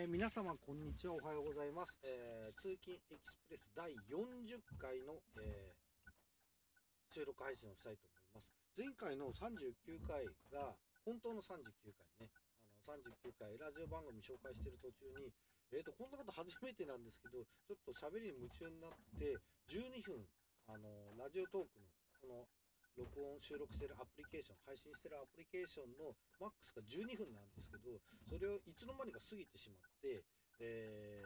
えー皆様こんにちはおはようございます、えー通勤エキスプレス第40回の、えー収録配信をしたいと思います。前回の39回が本当の39回ね。あの39回ラジオ番組紹介してる途中にえー、とこんなこと初めてなんですけどちょっと喋りに夢中になって12分あのラジオトークのこの録音収録してるアプリケーション配信してるアプリケーションのマックスが12分なんですけどそれをいつの間にか過ぎてしまって、え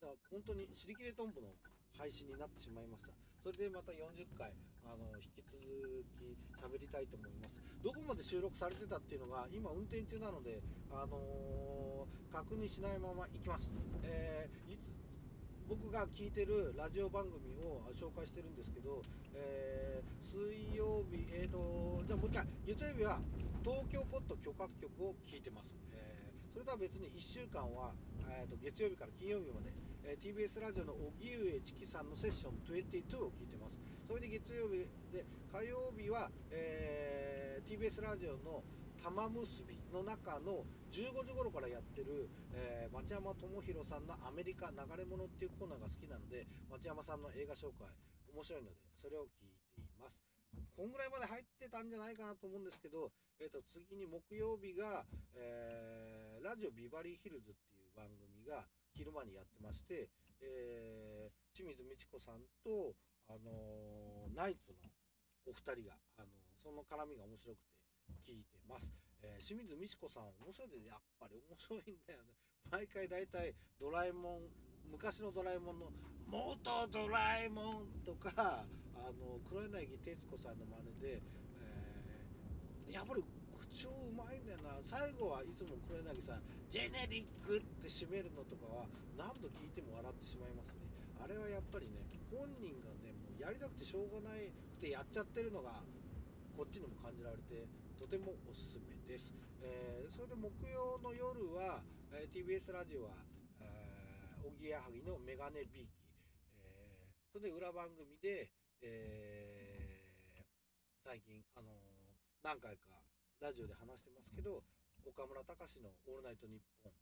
ー、だから本当に尻切れトンボの配信になってしまいました。それでまた40回あの引き続き喋りたいと思います。どこまで収録されてたっていうのが今運転中なのであのー確認しないまま行きます、えーいつ僕が聞いてるラジオ番組を紹介してるんですけど、えー水曜日、えーと、じゃあもう一回、月曜日は東京ポッド許可局を聞いてます。えーそれとは別に1週間は、えーと月曜日から金曜日まで、えー TBS ラジオの荻上チキさんのセッション22を聞いてます。それで月曜日で、火曜日は、えー TBS ラジオの玉結びの中の15時頃からやってる、えー町山智博さんのアメリカ流れ物っていうコーナーが好きなので町山さんの映画紹介面白いのでそれを聞いています。こんぐらいまで入ってたんじゃないかなと思うんですけど、えー、と次に木曜日が、えーラジオビバリーヒルズっていう番組が昼間にやってまして、えー清水美智子さんと、あのーナイツのお二人が、あのその絡みが面白くて聞いてます。えー清水美智子さん面白いでやっぱり面白いんだよね。毎回大体ドラえもん昔のドラえもんの「元ドラえもん」とかあの黒柳徹子さんの真似で、えーやっぱり口調うまいんだよな最後はいつも黒柳さん「ジェネリック」って締めるのとかは何度聞いても笑ってしまいますねあれはやっぱりね本人がねもうやりたくてしょうがなくてやっちゃってるのがこっちにも感じられてとてもおすすめです、えーそれで木曜の夜は、えー TBS ラジオはえーおぎやはぎのメガネビーキ、えーそれで裏番組で、えー最近、あの何回かラジオで話してますけど岡村隆史の「オールナイトニッポン」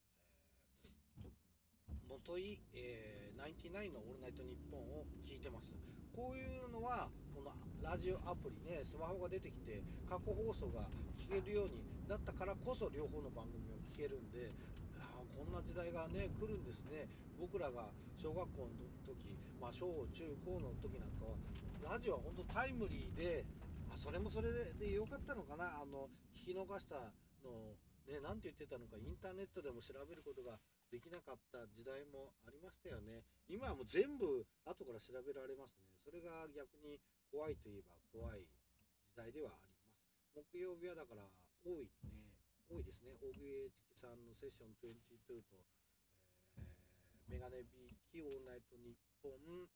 ー元井、えー、ナインティナインの「オールナイトニッポン」を聞いてます。こういうのはこのラジオアプリねスマホが出てきて過去放送が聞けるようになったからこそ両方の番組を聞けるんであこんな時代がね来るんですね。僕らが小学校の時、まあ、小中高の時なんかはラジオは本当タイムリーであそれもそれででよかったのかな。あの聞き逃したのをね何て言ってたのかインターネットでも調べることができなかった時代もありましたよね。今はもう全部後から調べられますね。それが逆に怖いといえば怖い時代ではあります。木曜日はだから多いね。多いですね。大上チキさんのセッション22と、えーメガネビーキオーナイトニッポン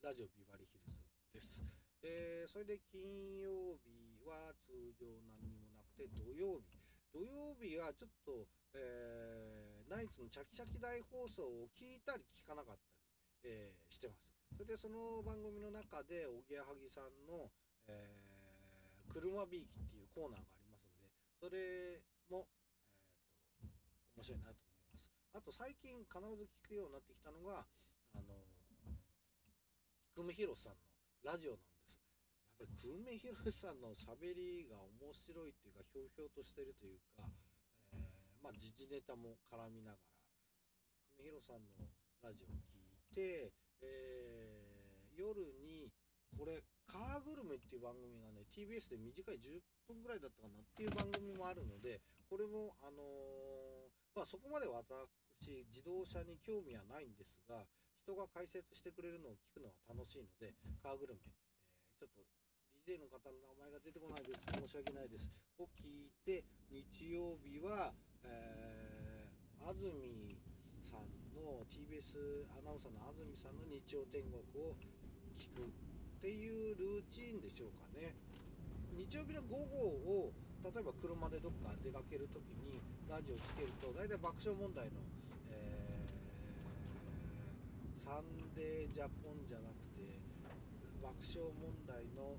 ラジオビバリヒルズです。えーそれで金曜日は通常何にもなくて土曜日。土曜日はちょっと、えーナイツのチャキチャキ大放送を聞いたり聞かなかったり、えーしてます。それでその番組の中でおぎやはぎさんの、えー車ビーキっていうコーナーがありますのでそれも、えーと面白いなと思います。あと最近必ず聞くようになってきたのがあの久米宏さんのラジオなんです。やっぱり久米宏さんの喋りが面白いっていうかひょうひょうとしてるというか、まあ時事ネタも絡みながら久米宏さんのラジオを聞いて、えー夜にこれ「カーグルメ」っていう番組がね TBS で短い10分ぐらいだったかなっていう番組もあるのでこれもあのーまあそこまで私自動車に興味はないんですが人が解説してくれるのを聞くのは楽しいのでカーグルメ、えーちょっと DJ の方の名前が出てこないです。申し訳ないです。を聞いて日曜日は、えー安住さんの TBS アナウンサーの安住さんの日曜天国を聞くっていうルーチンでしょうかね。日曜日の午後を例えば車でどっか出かけるときにラジオつけると大体爆笑問題の、えーサンデージャポンじゃなくて爆笑問題の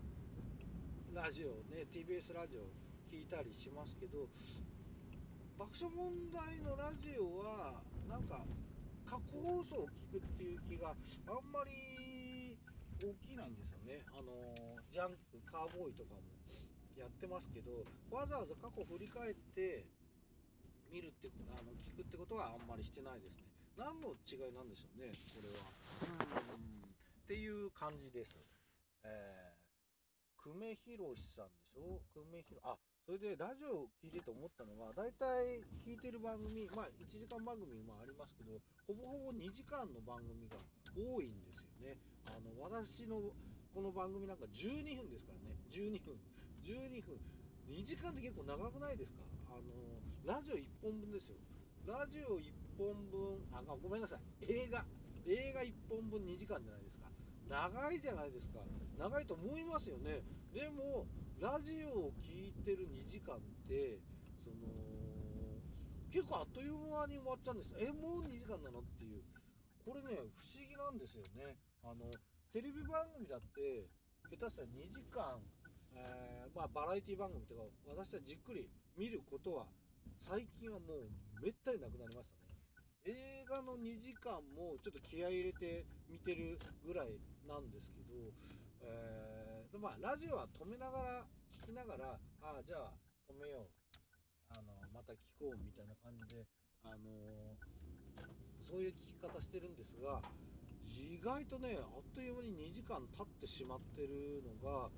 ラジオね TBS ラジオ聞いたりしますけど爆笑問題のラジオはなんか、過去放送を聞くっていう気があんまり起きいないんですよね。あのジャンク、カーボーイとかもやってますけど、わざわざ過去振り返って見るってあの聞くってことはあんまりしてないですね。何の違いなんでしょうね、これは。うんっていう感じです。えー、久米宏さんでしょ？久米宏、あ、それでラジオを聞いてて思ったのが、大体聞いてる番組、まあ1時間番組もありますけど、ほぼほぼ2時間の番組が多いんですよね。あの、私のこの番組なんか12分ですからね。12分。12分。2時間って結構長くないですか？あの、ラジオ1本分ですよ。ラジオ1本分、あ、ごめんなさい。映画。映画1本分2時間じゃないですか。長いじゃないですか。長いと思いますよね。でも、ラジオを聴いてる2時間って、その、結構あっという間に終わっちゃうんです。え、もう2時間なの？っていう。これね、不思議なんですよね。あの、テレビ番組だって、下手したら2時間、えー、まあ、バラエティ番組とか、私はじっくり見ることは、最近はもうめったになくなりましたね。映画の2時間もちょっと気合い入れて見てるぐらいなんですけど、えーまあ、ラジオは止めながら、聞きながら、ああ、じゃあ止めよう。あの、また聞こうみたいな感じで、あの、そういう聞き方してるんですが、意外とね、あっという間に2時間経ってしまってるのが、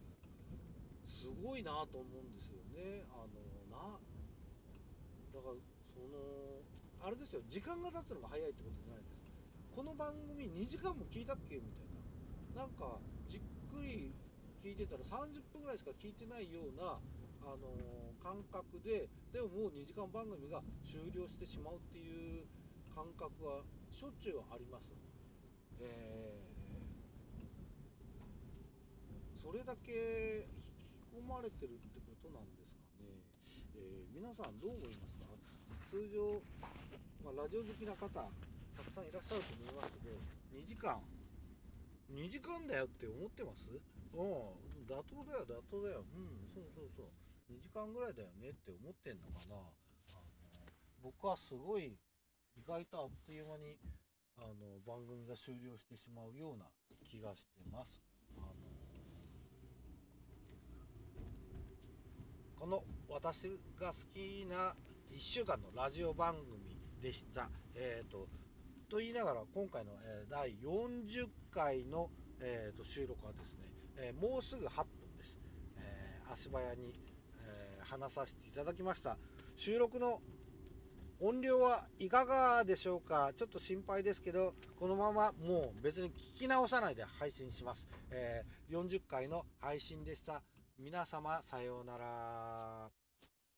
すごいなと思うんですよね。あのな、だから、その、あれですよ、時間が経つのが早いってことじゃないです。この番組2時間も聞いたっけ？みたいな。なんか、じっくり聞いてたら30分ぐらいしか聞いてないような、あのー、感覚ででももう2時間番組が終了してしまうっていう感覚はしょっちゅうあります。えー、それだけ引き込まれてるってことなんですかね。えー、皆さんどう思いますか？通常、まあ、ラジオ好きな方たくさんいらっしゃると思いますけど2時間2時間だよって思ってます？うん、妥当だよ、妥当だよ。うん、そうそうそう。2時間ぐらいだよねって思ってんのかな。あの僕はすごい、意外とあっという間にあの番組が終了してしまうような気がしてます。あのこの私が好きな1週間のラジオ番組でした。えっ、ー、と、と言いながら今回の、え、第40回の、えーと収録はですね、え、もうすぐ8分です。え、足早に、え、話させていただきました。収録の音量はいかがでしょうか？ちょっと心配ですけど、このままもう別に聞き直さないで配信します。え40回の配信でした。皆様、さようなら。